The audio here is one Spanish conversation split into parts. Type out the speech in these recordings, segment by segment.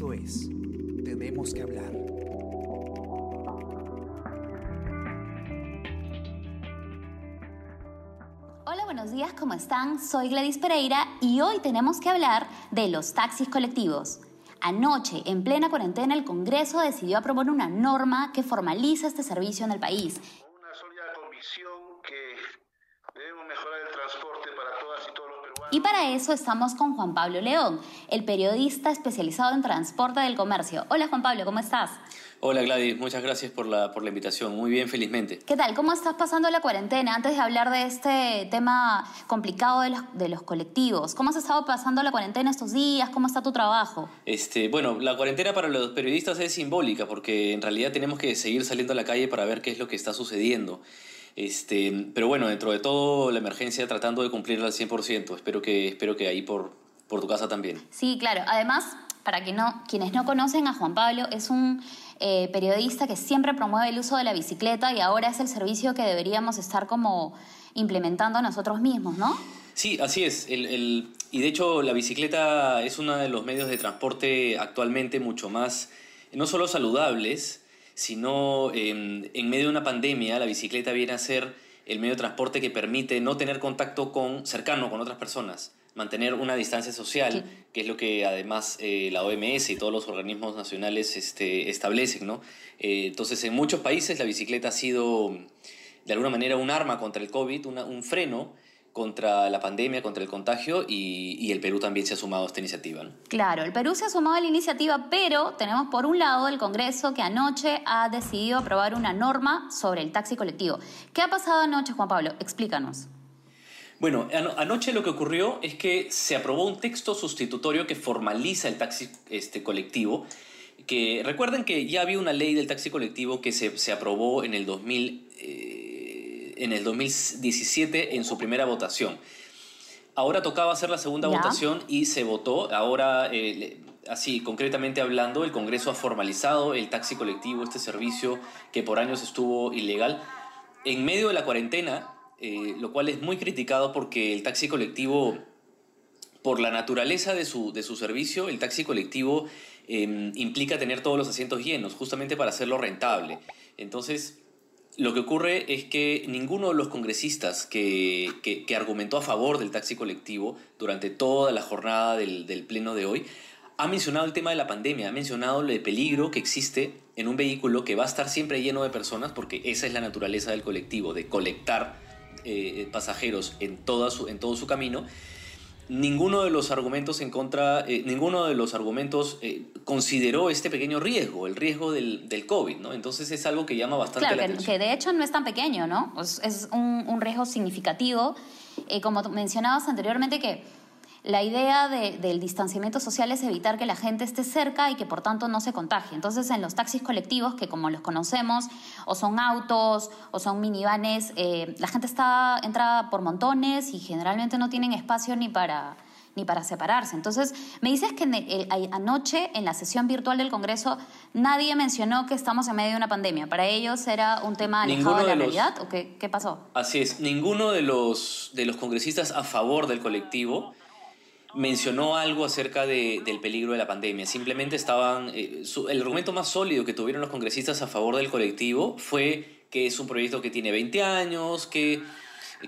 Esto es Tenemos que hablar. Hola, buenos días, ¿cómo están? Soy Gladys Pereira y hoy tenemos que hablar de los taxis colectivos. Anoche, en plena cuarentena, el Congreso decidió aprobar una norma que formaliza este servicio en el país. Una sólida convicción que debemos mejorar el transporte para todas y para eso estamos con Juan Pablo León, el periodista especializado en transporte del comercio. Hola Juan Pablo, ¿cómo estás? Hola Gladys, muchas gracias por la, por la invitación. Muy bien, felizmente. ¿Qué tal? ¿Cómo estás pasando la cuarentena? Antes de hablar de este tema complicado de los, de los colectivos, ¿cómo has estado pasando la cuarentena estos días? ¿Cómo está tu trabajo? Este, bueno, la cuarentena para los periodistas es simbólica porque en realidad tenemos que seguir saliendo a la calle para ver qué es lo que está sucediendo. Este, pero bueno, dentro de todo la emergencia tratando de cumplirla al 100%. Espero que, espero que ahí por, por tu casa también. Sí, claro. Además, para que no, quienes no conocen a Juan Pablo, es un eh, periodista que siempre promueve el uso de la bicicleta y ahora es el servicio que deberíamos estar como implementando nosotros mismos, ¿no? Sí, así es. El, el- y de hecho la bicicleta es uno de los medios de transporte actualmente mucho más, no solo saludables, sino eh, en medio de una pandemia la bicicleta viene a ser el medio de transporte que permite no tener contacto con, cercano con otras personas, mantener una distancia social, que es lo que además eh, la OMS y todos los organismos nacionales este, establecen, ¿no? Eh, entonces en muchos países la bicicleta ha sido de alguna manera un arma contra el COVID, una- un freno contra la pandemia, contra el contagio y, y el Perú también se ha sumado a esta iniciativa. ¿no? Claro, el Perú se ha sumado a la iniciativa, pero tenemos por un lado el Congreso que anoche ha decidido aprobar una norma sobre el taxi colectivo. ¿Qué ha pasado anoche, Juan Pablo? Explícanos. Bueno, ano- anoche lo que ocurrió es que se aprobó un texto sustitutorio que formaliza el taxi este, colectivo. Que recuerden que ya había una ley del taxi colectivo que se, se aprobó en el, 2000, eh, en el 2017 en su primera votación. Ahora tocaba hacer la segunda Ya. votación y se votó. Ahora, eh, así concretamente hablando, el Congreso ha formalizado el taxi colectivo, este servicio que por años estuvo ilegal. En medio de la cuarentena, eh, lo cual es muy criticado porque el taxi colectivo, por la naturaleza de su, de su servicio, el taxi colectivo eh, implica tener todos los asientos llenos, justamente para hacerlo rentable. Entonces, lo que ocurre es que ninguno de los congresistas que, argumentó a favor del taxi colectivo durante toda la jornada del, pleno de hoy ha mencionado el tema de la pandemia, ha mencionado el peligro que existe en un vehículo que va a estar siempre lleno de personas, porque esa es la naturaleza del colectivo, de colectar eh, pasajeros en todo su camino. Ninguno de los argumentos en contra, eh, ninguno de los argumentos eh, consideró este pequeño riesgo, el riesgo del, del COVID, ¿no? Entonces es algo que llama bastante Claro, la que, atención. que de hecho no es tan pequeño, ¿no? Es, es un, un riesgo significativo. Eh, como mencionabas anteriormente, que la idea de- del distanciamiento social es evitar que la gente esté cerca y que por tanto no se contagie. Entonces, en los taxis colectivos, que como los conocemos, o son autos o son minivanes, eh, la gente está entra por montones y generalmente no tienen espacio ni para ni para separarse. Entonces, me dices que en el- el- a- anoche en la sesión virtual del Congreso nadie mencionó que estamos en medio de una pandemia. ¿Para ellos era un tema alejado de la de los- realidad o qué, qué pasó? Así es, ninguno de los, de los congresistas a favor del colectivo mencionó algo acerca de- del peligro de la pandemia. Simplemente estaban... eh, el argumento más sólido que tuvieron los congresistas a favor del colectivo fue que es un proyecto que tiene 20 años, que,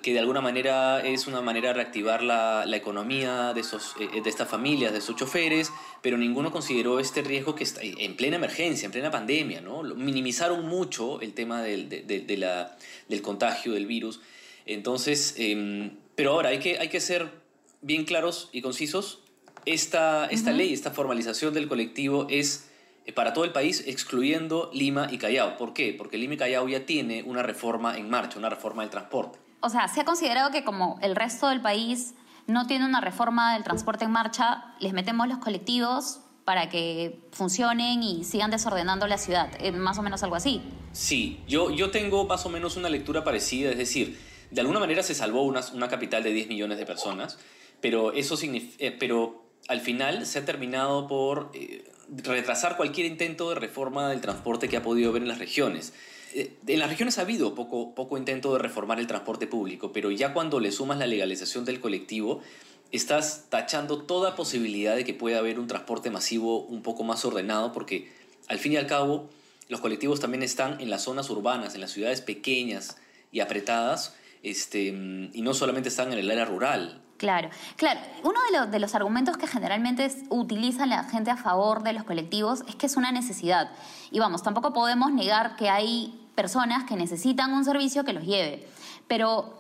que de alguna manera es una manera de reactivar la, la economía de, eh, de estas familias, de esos choferes, pero ninguno consideró este riesgo que está en plena emergencia, en plena pandemia, ¿no? Minimizaron mucho el tema del, del contagio del virus. Entonces, em, pero ahora hay que, hay que ser bien claros y concisos. Esta, esta ley, esta formalización del colectivo es eh, para todo el país, excluyendo Lima y Callao. ¿Por qué? Porque Lima y Callao ya tiene una reforma en marcha, una reforma del transporte. O sea, se ha considerado que como el resto del país no tiene una reforma del transporte en marcha, les metemos los colectivos para que funcionen y sigan desordenando la ciudad. Eh, más o menos algo así. Sí, yo, yo tengo más o menos una lectura parecida, es decir, de alguna manera se salvó una, una capital de 10 millones de personas, pero, eso eh, pero al final se ha terminado por eh, retrasar cualquier intento de reforma del transporte que ha podido haber en las regiones. Eh, En las regiones ha habido poco, poco intento de reformar el transporte público, pero ya cuando le sumas la legalización del colectivo, estás tachando toda posibilidad de que pueda haber un transporte masivo un poco más ordenado, porque al fin y al cabo los colectivos también están en las zonas urbanas, en las ciudades pequeñas y apretadas, este, y no solamente están en el área rural. Claro, claro. Uno de, los, argumentos que generalmente utiliza la gente a favor de los colectivos es que es una necesidad. Y vamos, tampoco podemos negar que hay personas que necesitan un servicio que los lleve. Pero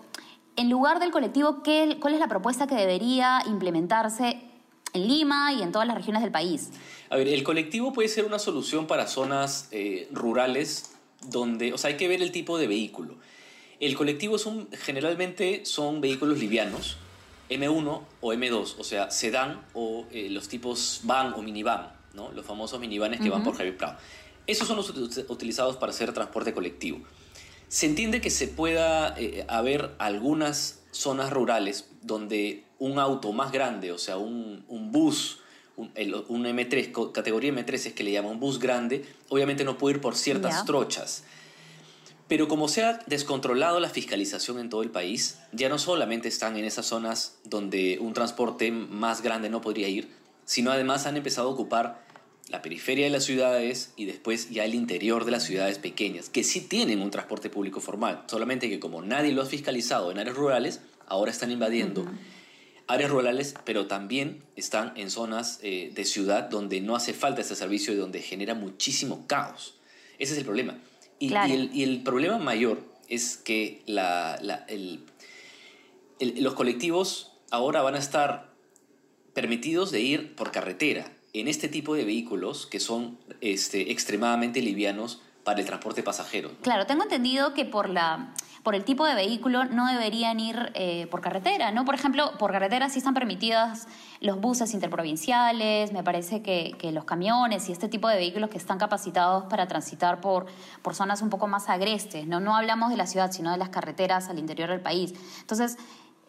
en lugar del colectivo, ¿qué, ¿cuál es la propuesta que debería implementarse en Lima y en todas las regiones del país? A ver, el colectivo puede ser una solución para zonas eh, rurales donde, o sea, hay que ver el tipo de vehículo. El colectivo son, generalmente son vehículos livianos, M1 o M2, o sea, sedán o eh, los tipos van o minivan, ¿no? los famosos minivanes que van por Javier Prado. Esos son los utilizados para hacer transporte colectivo. Se entiende que se pueda eh, haber algunas zonas rurales donde un auto más grande, o sea, un, un bus, un, un, M3, categoría M3 es que le llaman un bus grande, obviamente no puede ir por ciertas trochas. Pero como se ha descontrolado la fiscalización en todo el país, ya no solamente están en esas zonas donde un transporte más grande no podría ir, sino además han empezado a ocupar la periferia de las ciudades y después ya el interior de las ciudades pequeñas, que sí tienen un transporte público formal, solamente que como nadie lo ha fiscalizado en áreas rurales, ahora están invadiendo áreas rurales, pero también están en zonas eh, de ciudad donde no hace falta ese servicio y donde genera muchísimo caos. Ese es el problema. Y, el, problema mayor es que los colectivos ahora van a estar permitidos de ir por carretera en este tipo de vehículos que son este, extremadamente livianos para el transporte pasajero. Claro, tengo entendido que por la por el tipo de vehículo no deberían ir eh, por carretera, ¿no? Por ejemplo, por carretera sí están permitidas los buses interprovinciales, me parece que, los camiones y este tipo de vehículos que están capacitados para transitar por, por zonas un poco más agrestes, ¿no? No hablamos de la ciudad, sino de las carreteras al interior del país. Entonces,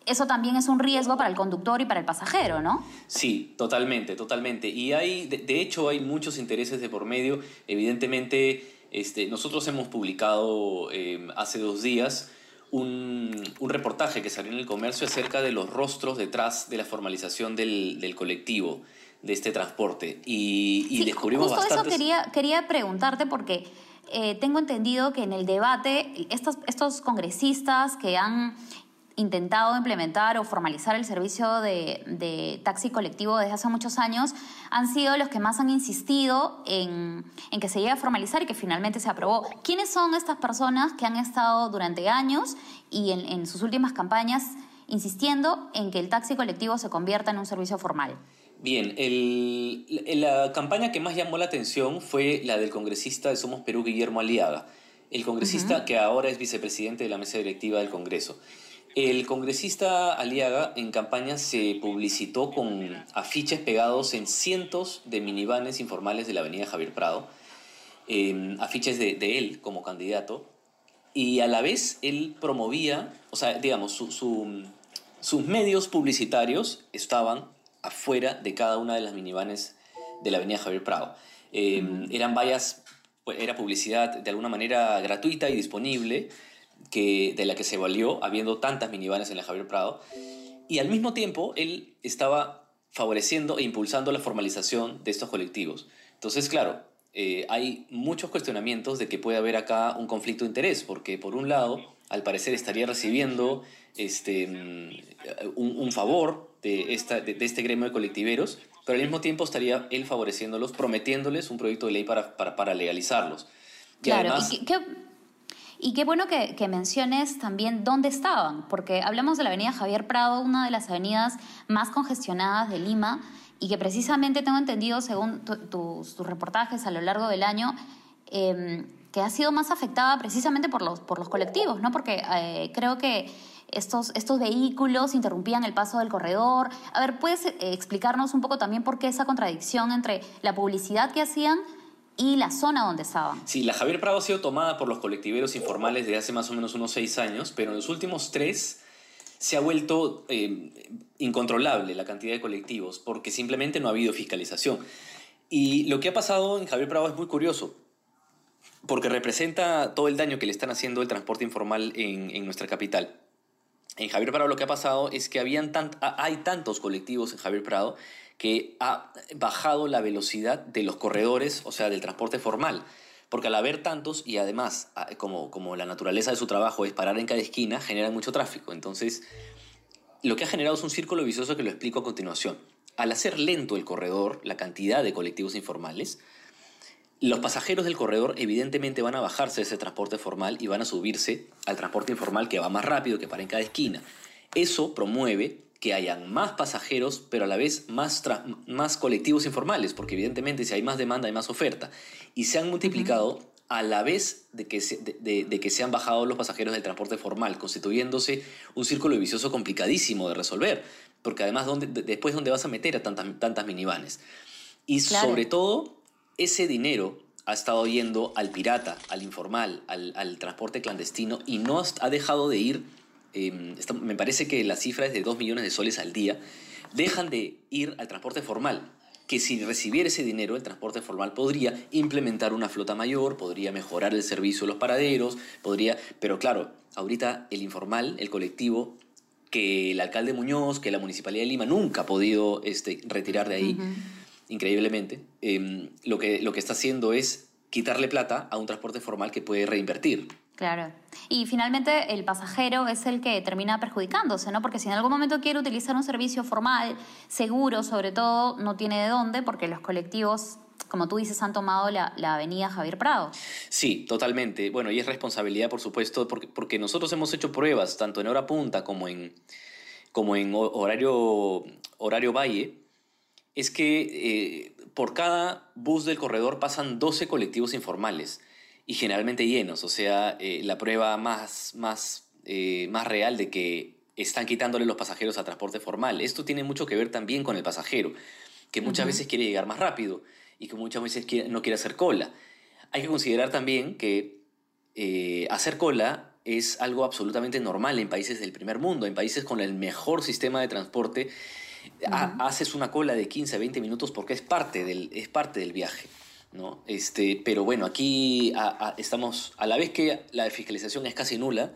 eso también es un riesgo para el conductor y para el pasajero, ¿no? Sí, totalmente, totalmente. Y hay, de, hecho, hay muchos intereses de por medio. Evidentemente, este, nosotros hemos publicado eh, hace dos días un, reportaje que salió en el comercio acerca de los rostros detrás de la formalización del, colectivo, de este transporte. Y, descubrimos justo eso quería, quería preguntarte porque eh, tengo entendido que en el debate estos, estos congresistas que han intentado implementar o formalizar el servicio de, taxi colectivo desde hace muchos años han sido los que más han insistido en, que se llegue a formalizar y que finalmente se aprobó. ¿Quiénes son estas personas que han estado durante años y en, sus últimas campañas insistiendo en que el taxi colectivo se convierta en un servicio formal? Bien, la campaña que más llamó la atención fue la del congresista de Somos Perú, Guillermo Aliaga, el congresista que ahora es vicepresidente de la mesa directiva del Congreso. El congresista Aliaga en campaña se publicitó con afiches pegados en cientos de minivanes informales de la avenida Javier Prado, em, afiches de, él como candidato, y a la vez él promovía, o sea, digamos, sus medios publicitarios estaban afuera de cada una de las minivanes de la avenida Javier Prado. Em, eran vallas, pues, era publicidad de alguna manera gratuita y disponible que, de la que se valió, habiendo tantas minivanes en la Javier Prado, y al mismo tiempo él estaba favoreciendo e impulsando la formalización de estos colectivos. Entonces, claro, eh, hay muchos cuestionamientos de que puede haber acá un conflicto de interés, porque por un lado, al parecer estaría recibiendo este, mm, un, favor de, esta, de, este gremio de colectiveros, pero al mismo tiempo estaría él favoreciéndolos, prometiéndoles un proyecto de ley para, para, para legalizarlos. claro, ¿qué, y qué bueno que, menciones también dónde estaban, porque hablamos de la avenida Javier Prado, una de las avenidas más congestionadas de Lima, y que precisamente tengo entendido, según tus, reportajes a lo largo del año, em, que ha sido más afectada precisamente por los, colectivos, ¿no? Porque eh, creo que estos, estos vehículos interrumpían el paso del corredor. A ver, ¿puedes eh, explicarnos un poco también por qué esa contradicción entre la publicidad que hacían y la zona donde estaban. Sí, la Javier Prado ha sido tomada por los colectiveros informales desde hace más o menos unos seis años, pero en los últimos tres se ha vuelto eh, incontrolable la cantidad de colectivos porque simplemente no ha habido fiscalización. Y lo que ha pasado en Javier Prado es muy curioso, porque representa todo el daño que le están haciendo el transporte informal en, en nuestra capital. en Javier Prado lo que ha pasado es que habían hay tantos colectivos en Javier Prado que ha bajado la velocidad de los corredores, o sea, del transporte formal. Porque al haber tantos y además, como, como la naturaleza de su trabajo es parar en cada esquina, generan mucho tráfico. Entonces, lo que ha generado es un círculo vicioso que lo explico a continuación. Al hacer lento el corredor, la cantidad de colectivos informales, los pasajeros del corredor evidentemente van a bajarse de ese transporte formal y van a subirse al transporte informal que va más rápido, que para en cada esquina. Eso promueve que hayan más pasajeros, pero a la vez más, más colectivos informales, porque evidentemente si hay más demanda hay más oferta. Y se han multiplicado a la vez de que, se, de, que se han bajado los pasajeros del transporte formal, constituyéndose un círculo vicioso complicadísimo de resolver, porque además ¿dónde, después dónde vas a meter a tantas, tantas minivanes. Y sobre todo, ese dinero ha estado yendo al pirata, al informal, al, al transporte clandestino y no ha dejado de ir Em, me parece que la cifra es de 2 millones de soles al día, dejan de ir al transporte formal, que si recibiera ese dinero, el transporte formal podría implementar una flota mayor, podría mejorar el servicio de los paraderos, podría, pero claro, ahorita el informal, el colectivo, que el alcalde Muñoz, que la Municipalidad de Lima nunca ha podido este, retirar de ahí, increíblemente, em, lo, que, lo que está haciendo es quitarle plata a un transporte formal que puede reinvertir. Claro. Y finalmente el pasajero es el que termina perjudicándose, ¿no? Porque si en algún momento quiere utilizar un servicio formal, seguro, sobre todo, no tiene de dónde, porque los colectivos como tú dices, han tomado la, avenida Javier Prado. Sí, totalmente. Bueno, y es responsabilidad, por supuesto, porque, nosotros hemos hecho pruebas, tanto en hora punta como en, como en horario, horario valle, es que eh, por cada bus del corredor pasan 12 colectivos informales y generalmente llenos. O sea, eh, la prueba más, más, eh, más real de que están quitándole los pasajeros a transporte formal. Esto tiene mucho que ver también con el pasajero, que muchas veces quiere llegar más rápido y que muchas veces no quiere hacer cola. Hay que considerar también que eh, hacer cola es algo absolutamente normal en países del primer mundo, en países con el mejor sistema de transporte. haces una cola de 15 a 20 minutos porque es parte del, es parte del viaje. ¿No? Este, pero bueno, aquí estamos, a la vez que la fiscalización es casi nula,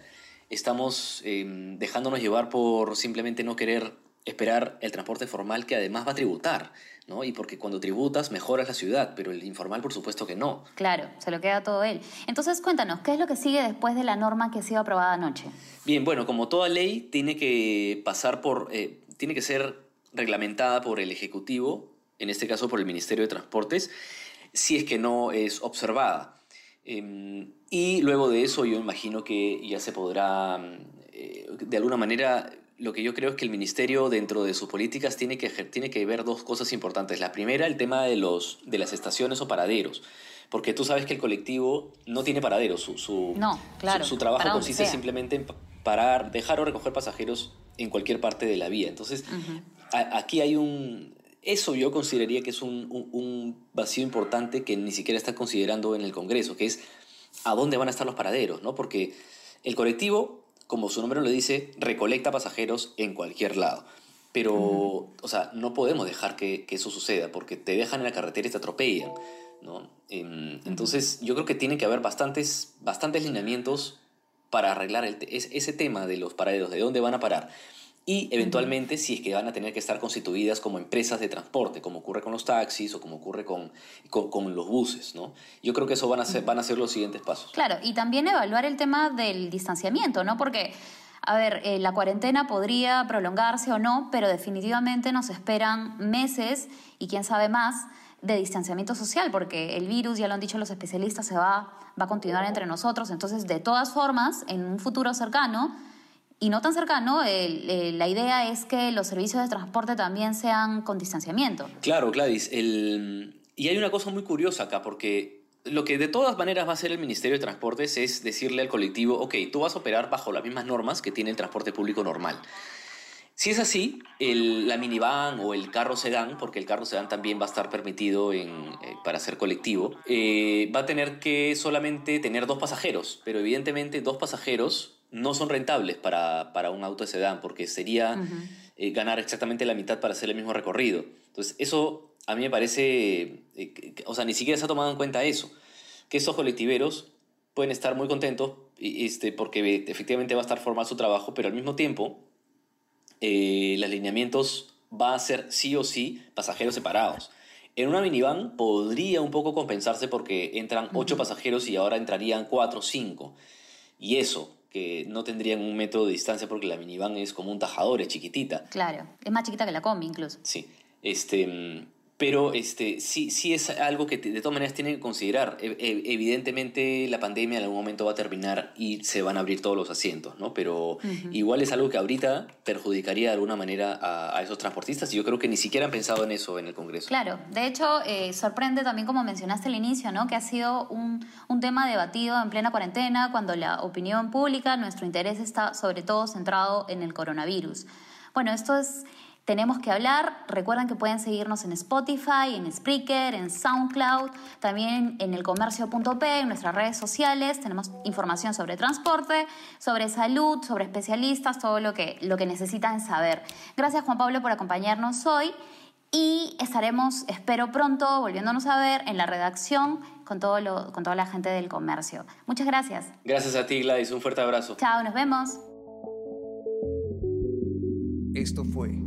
estamos em, dejándonos llevar por simplemente no querer esperar el transporte formal que además va a tributar, ¿no? Y porque cuando tributas mejoras la ciudad, pero el informal por supuesto que no. Claro, se lo queda todo él. Entonces cuéntanos, ¿qué es lo que sigue después de la norma que ha sido aprobada anoche? Bien, bueno, como toda ley tiene que pasar por, eh, tiene que ser reglamentada por el Ejecutivo, en este caso por el Ministerio de Transportes, si es que no es observada. Em, y luego de eso yo imagino que ya se podrá, eh, de alguna manera, lo que yo creo es que el ministerio dentro de sus políticas tiene que, tiene que ver dos cosas importantes. La primera, el tema de, los, de las estaciones o paraderos. Porque tú sabes que el colectivo no tiene paraderos. Su, su, no, claro, su, trabajo consiste simplemente en parar, dejar o recoger pasajeros en cualquier parte de la vía. Entonces, aquí hay un, eso yo consideraría que es un, vacío importante que ni siquiera está considerando en el Congreso, que es a dónde van a estar los paraderos, ¿no? Porque el colectivo, como su nombre lo dice, recolecta pasajeros en cualquier lado. Pero, o sea, no podemos dejar que, eso suceda, porque te dejan en la carretera y te atropellan, ¿no? Entonces, yo creo que tiene que haber bastantes, bastantes lineamientos para arreglar ese tema de los paraderos, de dónde van a parar y eventualmente si es que van a tener que estar constituidas como empresas de transporte, como ocurre con los taxis o como ocurre con, con, los buses. ¿no? Yo creo que eso van a, ser, van a ser los siguientes pasos. Claro, y también evaluar el tema del distanciamiento, ¿no? porque... A ver, eh, la cuarentena podría prolongarse o no, pero definitivamente nos esperan meses y quién sabe más de distanciamiento social, porque el virus, ya lo han dicho los especialistas, se va, va a continuar entre nosotros. Entonces, de todas formas, en un futuro cercano, y no tan cercano, la idea es que los servicios de transporte también sean con distanciamiento. Claro, Gladys. El, y hay una cosa muy curiosa acá, porque lo que de todas maneras va a hacer el Ministerio de Transportes es decirle al colectivo, ok, tú vas a operar bajo las mismas normas que tiene el transporte público normal. Si es así, el, la minivan o el carro sedán, porque el carro sedán también va a estar permitido en, eh, para ser colectivo, eh, va a tener que solamente tener dos pasajeros, pero evidentemente dos pasajeros no son rentables para, para un auto de sedán, porque sería eh, ganar exactamente la mitad para hacer el mismo recorrido. Entonces, eso a mí me parece, eh, o sea, ni siquiera se ha tomado en cuenta eso, que esos colectiveros pueden estar muy contentos este, porque efectivamente va a estar formado su trabajo, pero al mismo tiempo eh, los lineamientos va a ser sí o sí pasajeros separados. En una minivan podría un poco compensarse porque entran ocho pasajeros y ahora entrarían cuatro o cinco. Y eso, que no tendrían un metro de distancia porque la minivan es como un tajador, es chiquitita. Claro, es más chiquita que la combi incluso. Sí, este, pero este, sí, sí es algo que de todas maneras tienen que considerar. E, e, evidentemente la pandemia en algún momento va a terminar y se van a abrir todos los asientos, ¿no? Pero igual es algo que ahorita perjudicaría de alguna manera a, esos transportistas y yo creo que ni siquiera han pensado en eso en el Congreso. Claro, de hecho eh, sorprende también como mencionaste al inicio, ¿no? Que ha sido un, un tema debatido en plena cuarentena cuando la opinión pública, nuestro interés está sobre todo centrado en el coronavirus. Bueno, esto es tenemos que hablar. Recuerden que pueden seguirnos en Spotify, en Spreaker, en SoundCloud, también en el comercio.p, en nuestras redes sociales. Tenemos información sobre transporte, sobre salud, sobre especialistas, todo lo que, lo que necesitan saber. Gracias Juan Pablo por acompañarnos hoy y estaremos, espero pronto, volviéndonos a ver en la redacción con, todo lo, con toda la gente del comercio. Muchas gracias. Gracias a ti, Gladys. Un fuerte abrazo. Chao, nos vemos. Esto fue